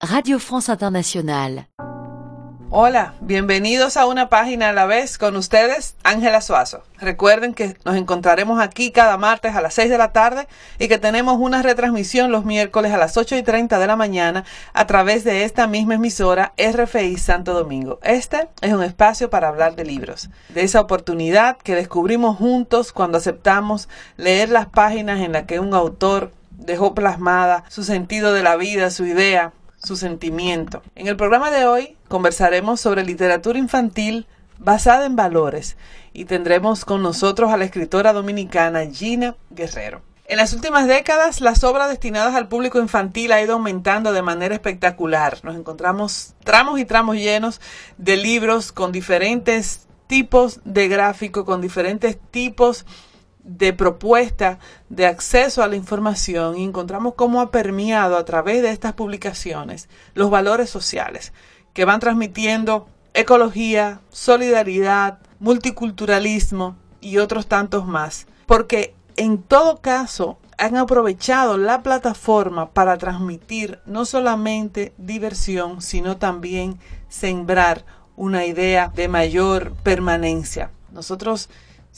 Radio France Internationale. Hola, bienvenidos a una página a la vez con ustedes, Ángela Suazo. Recuerden que nos encontraremos aquí cada martes a las 6 de la tarde y que tenemos una retransmisión los miércoles a las 8 y 30 de la mañana a través de esta misma emisora RFI Santo Domingo. Este es un espacio para hablar de libros, de esa oportunidad que descubrimos juntos cuando aceptamos leer las páginas en las que un autor dejó plasmada su sentido de la vida, su idea, su sentimiento. En el programa de hoy conversaremos sobre literatura infantil basada en valores y tendremos con nosotros a la escritora dominicana Gina Guerrero. En las últimas décadas, las obras destinadas al público infantil ha ido aumentando de manera espectacular. Nos encontramos tramos y tramos llenos de libros con diferentes tipos de gráfico, con diferentes tipos de propuesta de acceso a la información y encontramos cómo ha permeado a través de estas publicaciones los valores sociales que van transmitiendo ecología, solidaridad, multiculturalismo y otros tantos más. Porque en todo caso han aprovechado la plataforma para transmitir no solamente diversión, sino también sembrar una idea de mayor permanencia. Nosotros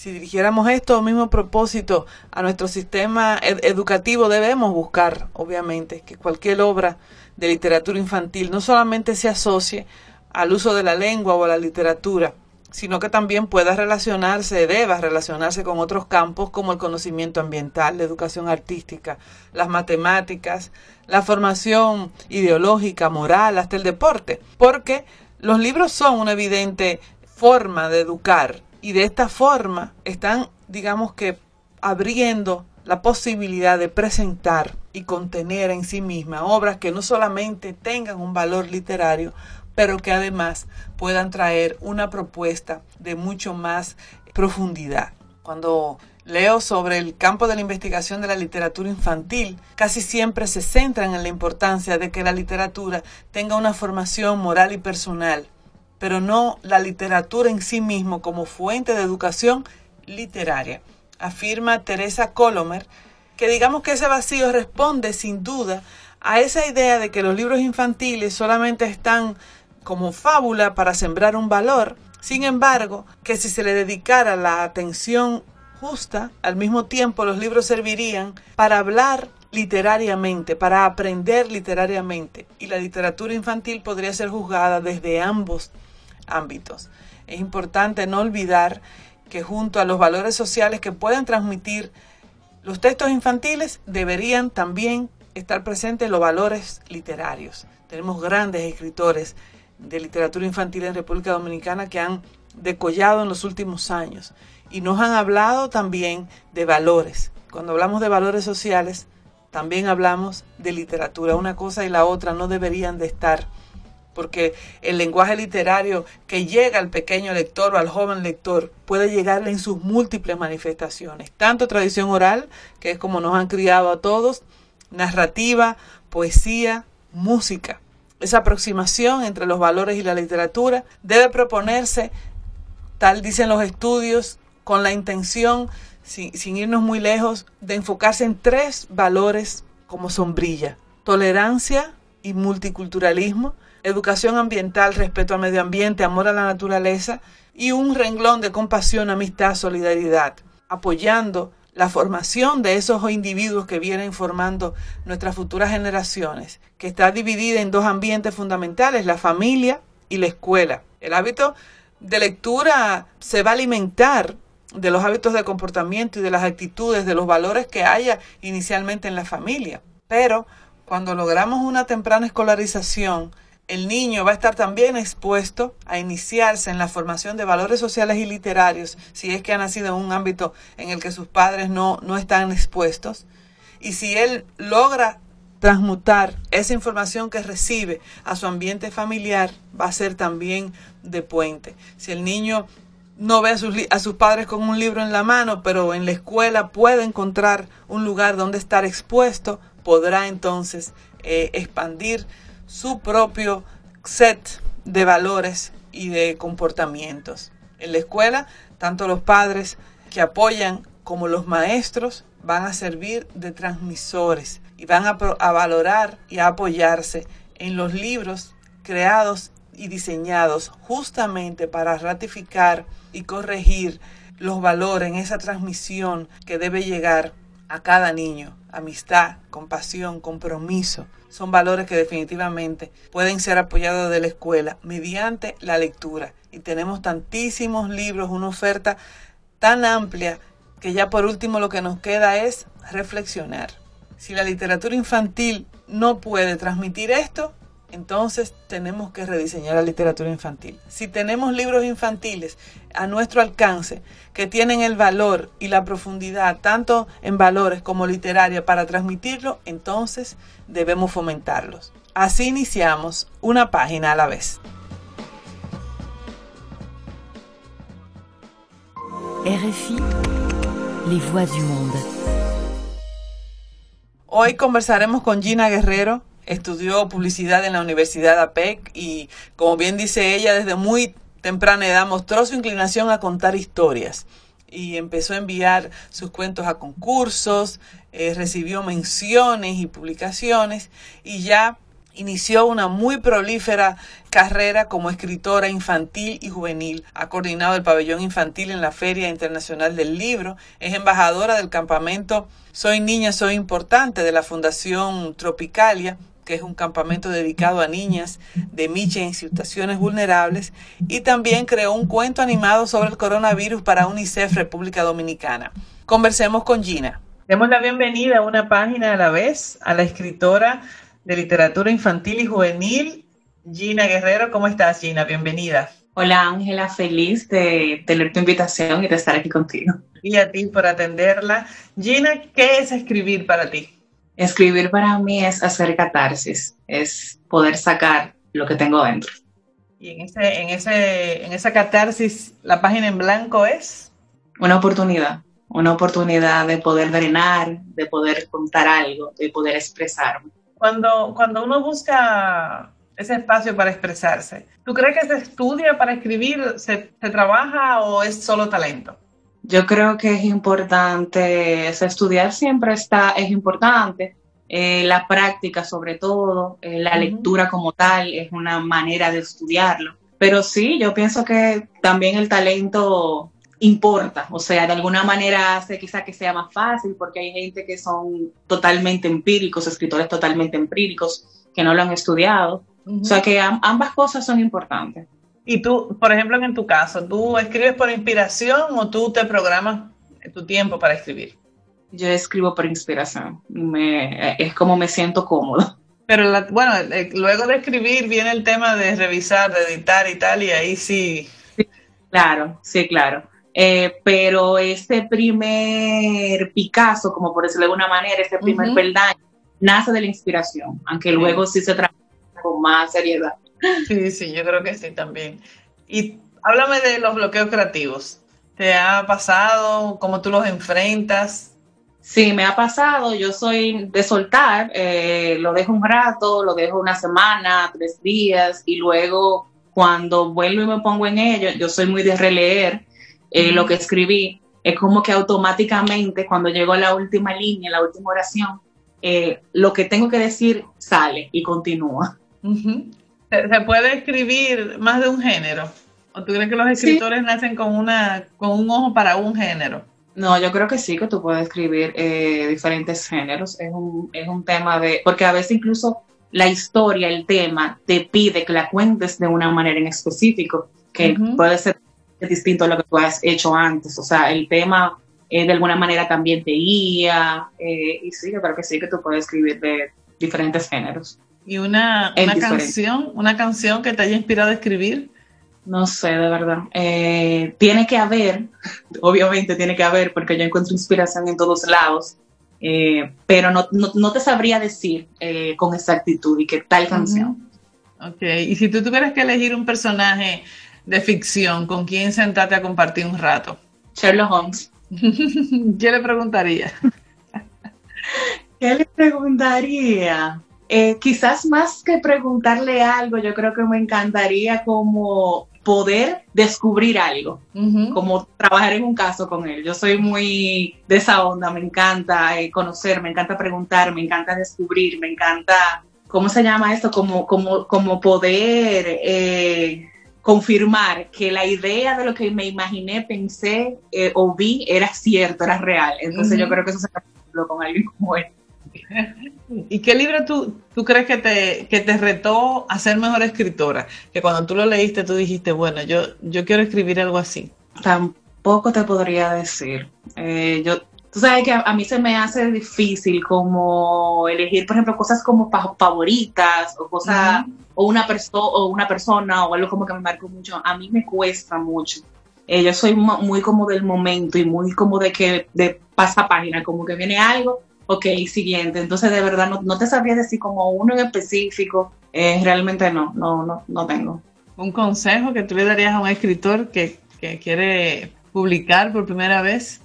si dirigiéramos esto mismo propósito a nuestro sistema educativo, debemos buscar, obviamente, que cualquier obra de literatura infantil no solamente se asocie al uso de la lengua o a la literatura, sino que también pueda relacionarse, deba relacionarse con otros campos como el conocimiento ambiental, la educación artística, las matemáticas, la formación ideológica, moral, hasta el deporte, porque los libros son una evidente forma de educar y de esta forma están, digamos que, abriendo la posibilidad de presentar y contener en sí misma obras que no solamente tengan un valor literario, pero que además puedan traer una propuesta de mucho más profundidad. Cuando leo sobre el campo de la investigación de la literatura infantil, casi siempre se centran en la importancia de que la literatura tenga una formación moral y personal pero no la literatura en sí mismo como fuente de educación literaria. Afirma Teresa Colomer que digamos que ese vacío responde sin duda a esa idea de que los libros infantiles solamente están como fábula para sembrar un valor, sin embargo, que si se le dedicara la atención justa, al mismo tiempo los libros servirían para hablar literariamente, para aprender literariamente, y la literatura infantil podría ser juzgada desde ambos ámbitos. Es importante no olvidar que junto a los valores sociales que pueden transmitir los textos infantiles deberían también estar presentes los valores literarios. Tenemos grandes escritores de literatura infantil en República Dominicana que han decollado en los últimos años y nos han hablado también de valores. Cuando hablamos de valores sociales, también hablamos de literatura. Una cosa y la otra no deberían de estar porque el lenguaje literario que llega al pequeño lector o al joven lector puede llegarle en sus múltiples manifestaciones, tanto tradición oral, que es como nos han criado a todos, narrativa, poesía, música. Esa aproximación entre los valores y la literatura debe proponerse, tal dicen los estudios, con la intención, sin, irnos muy lejos, de enfocarse en tres valores como sombrilla, tolerancia y multiculturalismo, educación ambiental, respeto al medio ambiente, amor a la naturaleza y un renglón de compasión, amistad, solidaridad, apoyando la formación de esos individuos que vienen formando nuestras futuras generaciones, que está dividida en dos ambientes fundamentales, la familia y la escuela. El hábito de lectura se va a alimentar de los hábitos de comportamiento y de las actitudes, de los valores que haya inicialmente en la familia. Pero cuando logramos una temprana escolarización, el niño va a estar también expuesto a iniciarse en la formación de valores sociales y literarios, si es que ha nacido en un ámbito en el que sus padres no, no están expuestos. Y si él logra transmutar esa información que recibe a su ambiente familiar, va a ser también de puente. Si el niño no ve a sus, a sus padres con un libro en la mano, pero en la escuela puede encontrar un lugar donde estar expuesto, podrá entonces eh, expandir su propio set de valores y de comportamientos. En la escuela, tanto los padres que apoyan como los maestros van a servir de transmisores y van a, valorar y a apoyarse en los libros creados y diseñados justamente para ratificar y corregir los valores en esa transmisión que debe llegar a cada niño. Amistad, compasión, compromiso. Son valores que definitivamente pueden ser apoyados de la escuela mediante la lectura. Y tenemos tantísimos libros, una oferta tan amplia que ya por último lo que nos queda es reflexionar. Si la literatura infantil no puede transmitir esto, entonces tenemos que rediseñar la literatura infantil. Si tenemos libros infantiles a nuestro alcance que tienen el valor y la profundidad tanto en valores como literaria para transmitirlo, entonces debemos fomentarlos. Así iniciamos una página a la vez. RFI, les voix du monde. Hoy conversaremos con Gina Guerrero, estudió publicidad en la Universidad APEC y, como bien dice ella, desde muy temprana edad mostró su inclinación a contar historias y empezó a enviar sus cuentos a concursos, eh, recibió menciones y publicaciones y ya inició una muy prolífera carrera como escritora infantil y juvenil. Ha coordinado el pabellón infantil en la Feria Internacional del Libro. Es embajadora del campamento Soy Niña, Soy Importante de la Fundación Tropicalia que es un campamento dedicado a niñas de Miche en situaciones vulnerables, y también creó un cuento animado sobre el coronavirus para UNICEF República Dominicana. Conversemos con Gina. Demos la bienvenida a una página a la vez a la escritora de literatura infantil y juvenil, Gina Guerrero. ¿Cómo estás, Gina? Bienvenida. Hola, Ángela, feliz de tener tu invitación y de estar aquí contigo. Y a ti por atenderla. Gina, ¿qué es escribir para ti? Escribir para mí es hacer catarsis, es poder sacar lo que tengo dentro. Y en, ese, en, ese, en esa catarsis, la página en blanco es... Una oportunidad, una oportunidad de poder drenar, de poder contar algo, de poder expresarme. Cuando, cuando uno busca ese espacio para expresarse, ¿tú crees que se estudia para escribir, se, se trabaja o es solo talento? Yo creo que es importante, estudiar siempre está, es importante, eh, la práctica sobre todo, eh, la lectura como tal es una manera de estudiarlo. Pero sí, yo pienso que también el talento importa, o sea, de alguna manera hace quizá que sea más fácil porque hay gente que son totalmente empíricos, escritores totalmente empíricos, que no lo han estudiado. O sea que ambas cosas son importantes. Y tú, por ejemplo, en tu caso, ¿tú escribes por inspiración o tú te programas tu tiempo para escribir? Yo escribo por inspiración. Me, es como me siento cómodo. Pero bueno, eh, luego de escribir viene el tema de revisar, de editar y tal, y ahí sí. claro, sí, claro. Eh, pero ese primer Picasso, como por decirlo de alguna manera, ese primer peldaño, nace de la inspiración, aunque luego sí se trabaja con más seriedad. Sí, sí, yo creo que sí también. Y háblame de los bloqueos creativos. ¿Te ha pasado? ¿Cómo tú los enfrentas? Sí, me ha pasado. Yo soy de soltar, eh, lo dejo un rato, lo dejo una semana, tres días, y luego cuando vuelvo y me pongo en ello, yo soy muy de releer eh, lo que escribí. Es como que automáticamente cuando llego a la última línea, la última oración, eh, lo que tengo que decir sale y continúa. ¿Se puede escribir más de un género? ¿O tú crees que los escritores nacen con, una, con un ojo para un género? No, yo creo que sí, que tú puedes escribir eh, diferentes géneros. Es un, es un tema de... Porque a veces incluso la historia, el tema, te pide que la cuentes de una manera en específico, que puede ser distinto a lo que tú has hecho antes. O sea, el tema eh, de alguna manera también te guía. Eh, y sí, yo creo que sí, que tú puedes escribir de diferentes géneros. ¿Y una, una canción, una canción que te haya inspirado a escribir? No sé, de verdad. Eh, tiene que haber, obviamente tiene que haber, porque yo encuentro inspiración en todos lados, eh, pero no, no, te sabría decir eh, con exactitud y qué tal canción. Ok, y si tú tuvieras que elegir un personaje de ficción, ¿con quién sentarte a compartir un rato? Sherlock Holmes. ¿Qué le preguntaría? ¿Qué le preguntaría? Eh, quizás más que preguntarle algo, yo creo que me encantaría como poder descubrir algo, como trabajar en un caso con él. Yo soy muy de esa onda, me encanta eh, conocer, me encanta preguntar, me encanta descubrir, me encanta ¿cómo se llama esto? Como, como, como poder eh, confirmar que la idea de lo que me imaginé, pensé eh, o vi era cierto, era real. Entonces yo creo que eso se con alguien como él. ¿Y qué libro tú, tú crees que te, que te retó a ser mejor escritora? Que cuando tú lo leíste tú dijiste, bueno, yo, yo quiero escribir algo así. Tampoco te podría decir. Eh, yo, tú sabes que a, mí se me hace difícil como elegir, por ejemplo, cosas como favoritas o cosas, o, una o una persona o algo como que me marcó mucho. A mí me cuesta mucho. Eh, yo soy muy como del momento y muy como de que de pasa página, como que viene algo ok, siguiente. Entonces, de verdad, no, te sabría decir como uno en específico. Eh, realmente no, no, no, no tengo. ¿Un consejo que tú le darías a un escritor que, que quiere publicar por primera vez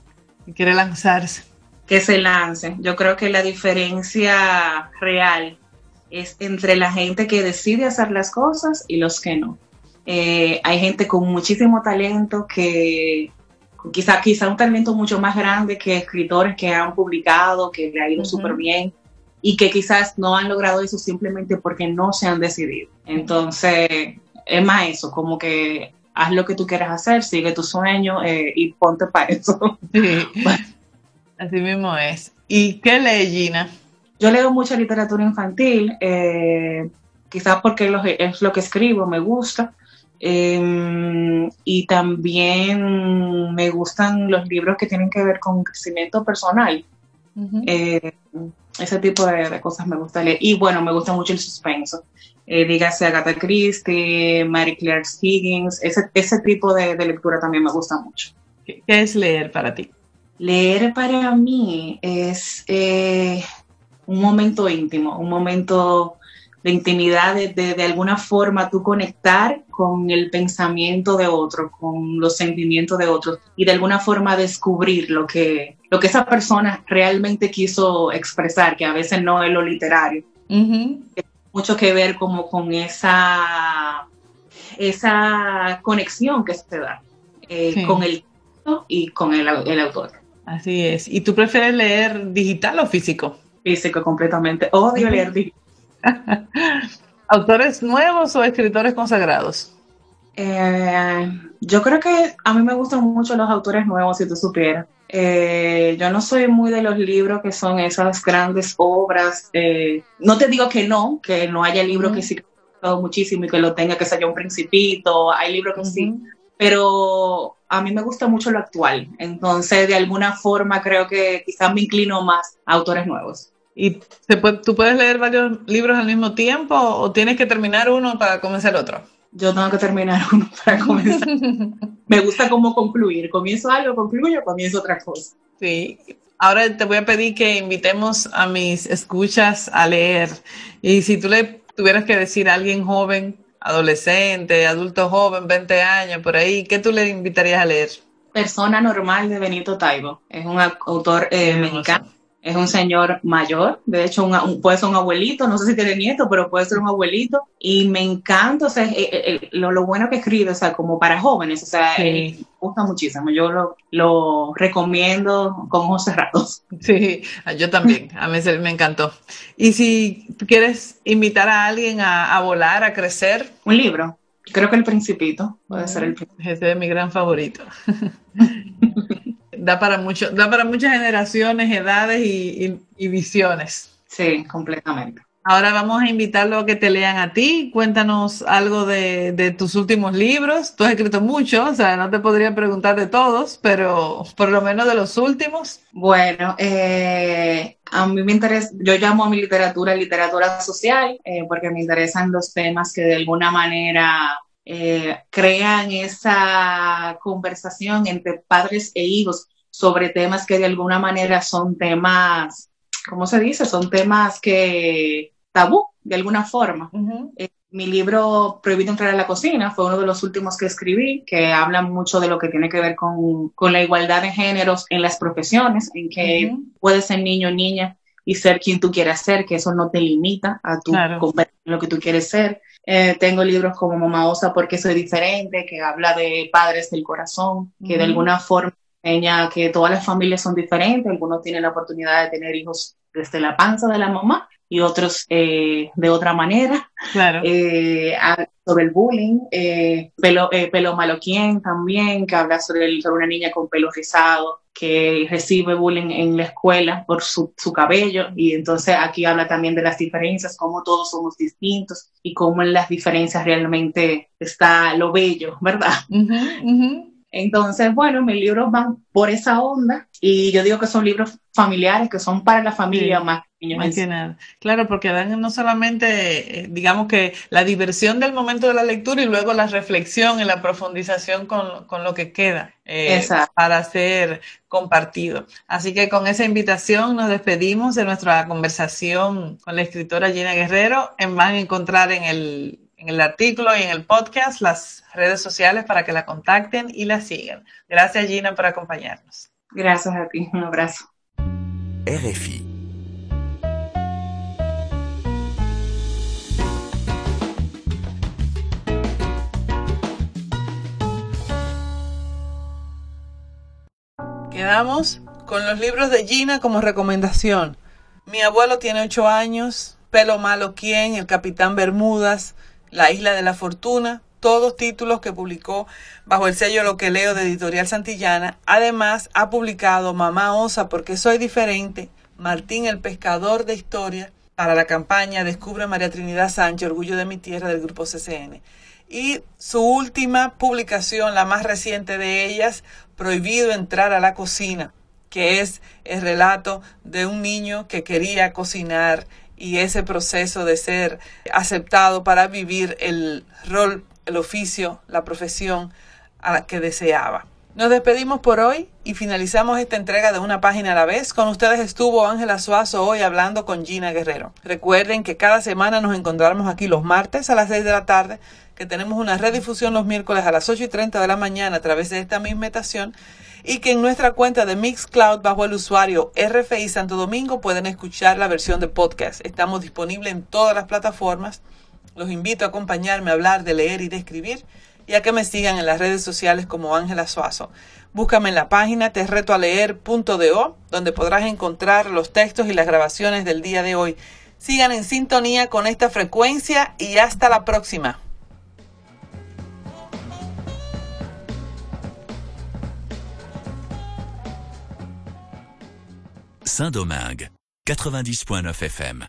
y quiere lanzarse? Que se lance. Yo creo que la diferencia real es entre la gente que decide hacer las cosas y los que no. Eh, hay gente con muchísimo talento que quizá, quizá un talento mucho más grande que escritores que han publicado, que le ha ido súper bien y que quizás no han logrado eso simplemente porque no se han decidido. Entonces, es más eso, como que haz lo que tú quieras hacer, sigue tu sueño eh, y ponte para eso. Así mismo es. ¿Y qué lee Gina? Yo leo mucha literatura infantil, eh, quizás porque es lo que escribo, me gusta. Em, y también me gustan los libros que tienen que ver con crecimiento personal. Eh, ese tipo de, cosas me gusta leer. Y bueno, me gusta mucho el suspenso. Eh, dígase Agatha Christie, Mary Claire Higgins, ese, ese tipo de, lectura también me gusta mucho. ¿Qué, es leer para ti? Leer para mí es eh, un momento íntimo, un momento de intimidad, de, de, alguna forma tú conectar con el pensamiento de otro, con los sentimientos de otros y de alguna forma descubrir lo que, lo que esa persona realmente quiso expresar, que a veces no es lo literario. Tiene mucho que ver como con esa, esa conexión que se da eh, con el y con el, el autor. Así es. ¿Y tú prefieres leer digital o físico? Físico, completamente. Odio leer digital ¿Autores nuevos o escritores consagrados? Eh, yo creo que a mí me gustan mucho los autores nuevos, si tú supieras. Eh, yo no soy muy de los libros que son esas grandes obras. Eh, no te digo que no, que no haya libros que sí que me muchísimo y que lo tenga, que sea un principito. Hay libros que sí, pero a mí me gusta mucho lo actual. Entonces, de alguna forma, creo que quizás me inclino más a autores nuevos. ¿Y tú puedes leer varios libros al mismo tiempo o tienes que terminar uno para comenzar otro? Yo tengo que terminar uno para comenzar. Me gusta cómo concluir. Comienzo algo, concluyo, comienzo otra cosa. Sí. Ahora te voy a pedir que invitemos a mis escuchas a leer. Y si tú le tuvieras que decir a alguien joven, adolescente, adulto joven, 20 años, por ahí, ¿qué tú le invitarías a leer? Persona Normal de Benito Taibo. Es un autor eh, mexicano es un señor mayor, de hecho un, puede ser un abuelito, no sé si tiene nieto, pero puede ser un abuelito, y me encanta, o sea, eh, eh, eh, lo, bueno que escribe, o sea, como para jóvenes, o sea, me gusta muchísimo, yo lo, lo, recomiendo con ojos cerrados. Sí, yo también, a mí me encantó. Y si quieres invitar a alguien a, a volar, a crecer. Un libro. Creo que El Principito puede ser el Principito. Ese es mi gran favorito. da para mucho, da para muchas generaciones, edades y, visiones. Sí, completamente. Ahora vamos a invitarlo a que te lean a ti. Cuéntanos algo de, tus últimos libros. Tú has escrito mucho, o sea, no te podría preguntar de todos, pero por lo menos de los últimos. Bueno, eh, a mí me interesa, yo llamo a mi literatura literatura social, eh, porque me interesan los temas que de alguna manera eh, crean esa conversación entre padres e hijos sobre temas que de alguna manera son temas, ¿cómo se dice? Son temas que tabú, de alguna forma. Eh, mi libro Prohibido entrar a la cocina fue uno de los últimos que escribí, que habla mucho de lo que tiene que ver con, la igualdad de géneros en las profesiones, en que puedes ser niño o niña y ser quien tú quieras ser, que eso no te limita a tu lo que tú quieres ser. Eh, tengo libros como Mamá Osa porque soy diferente, que habla de padres del corazón, que de alguna forma enseña que todas las familias son diferentes, algunos tienen la oportunidad de tener hijos desde la panza de la mamá y otros eh, de otra manera. Claro. Eh, sobre el bullying, eh, pelo, eh, pelo maloquien también, que habla sobre, sobre una niña con pelo rizado que recibe bullying en la escuela por su, su, cabello y entonces aquí habla también de las diferencias, cómo todos somos distintos y cómo en las diferencias realmente está lo bello, ¿verdad? Entonces, bueno, mis libros van por esa onda y yo digo que son libros familiares, que son para la familia más más que nada. Claro, porque dan no solamente, eh, digamos que la diversión del momento de la lectura y luego la reflexión y la profundización con, con lo que queda eh, para ser compartido. Así que con esa invitación nos despedimos de nuestra conversación con la escritora Gina Guerrero. Van a encontrar en el, en el artículo y en el podcast las redes sociales para que la contacten y la sigan. Gracias Gina por acompañarnos. Gracias a ti, un abrazo. RFI Quedamos con los libros de Gina como recomendación. Mi abuelo tiene ocho años, Pelo Malo Quién, El Capitán Bermudas, La Isla de la Fortuna, todos títulos que publicó bajo el sello Lo que leo de Editorial Santillana. Además, ha publicado Mamá Osa porque soy diferente, Martín el Pescador de Historia, para la campaña Descubre María Trinidad Sánchez, Orgullo de mi Tierra del Grupo CCN. Y su última publicación, la más reciente de ellas, Prohibido entrar a la cocina, que es el relato de un niño que quería cocinar y ese proceso de ser aceptado para vivir el rol, el oficio, la profesión a la que deseaba. Nos despedimos por hoy y finalizamos esta entrega de una página a la vez. Con ustedes estuvo Ángela Suazo hoy hablando con Gina Guerrero. Recuerden que cada semana nos encontramos aquí los martes a las 6 de la tarde que tenemos una redifusión los miércoles a las 8 y 30 de la mañana a través de esta misma estación y que en nuestra cuenta de Mixcloud bajo el usuario RFI Santo Domingo pueden escuchar la versión de podcast. Estamos disponibles en todas las plataformas. Los invito a acompañarme a hablar de leer y de escribir y a que me sigan en las redes sociales como Ángela Suazo. Búscame en la página terretoaleer.do donde podrás encontrar los textos y las grabaciones del día de hoy. Sigan en sintonía con esta frecuencia y hasta la próxima. Saint-Domingue, 90.9 FM.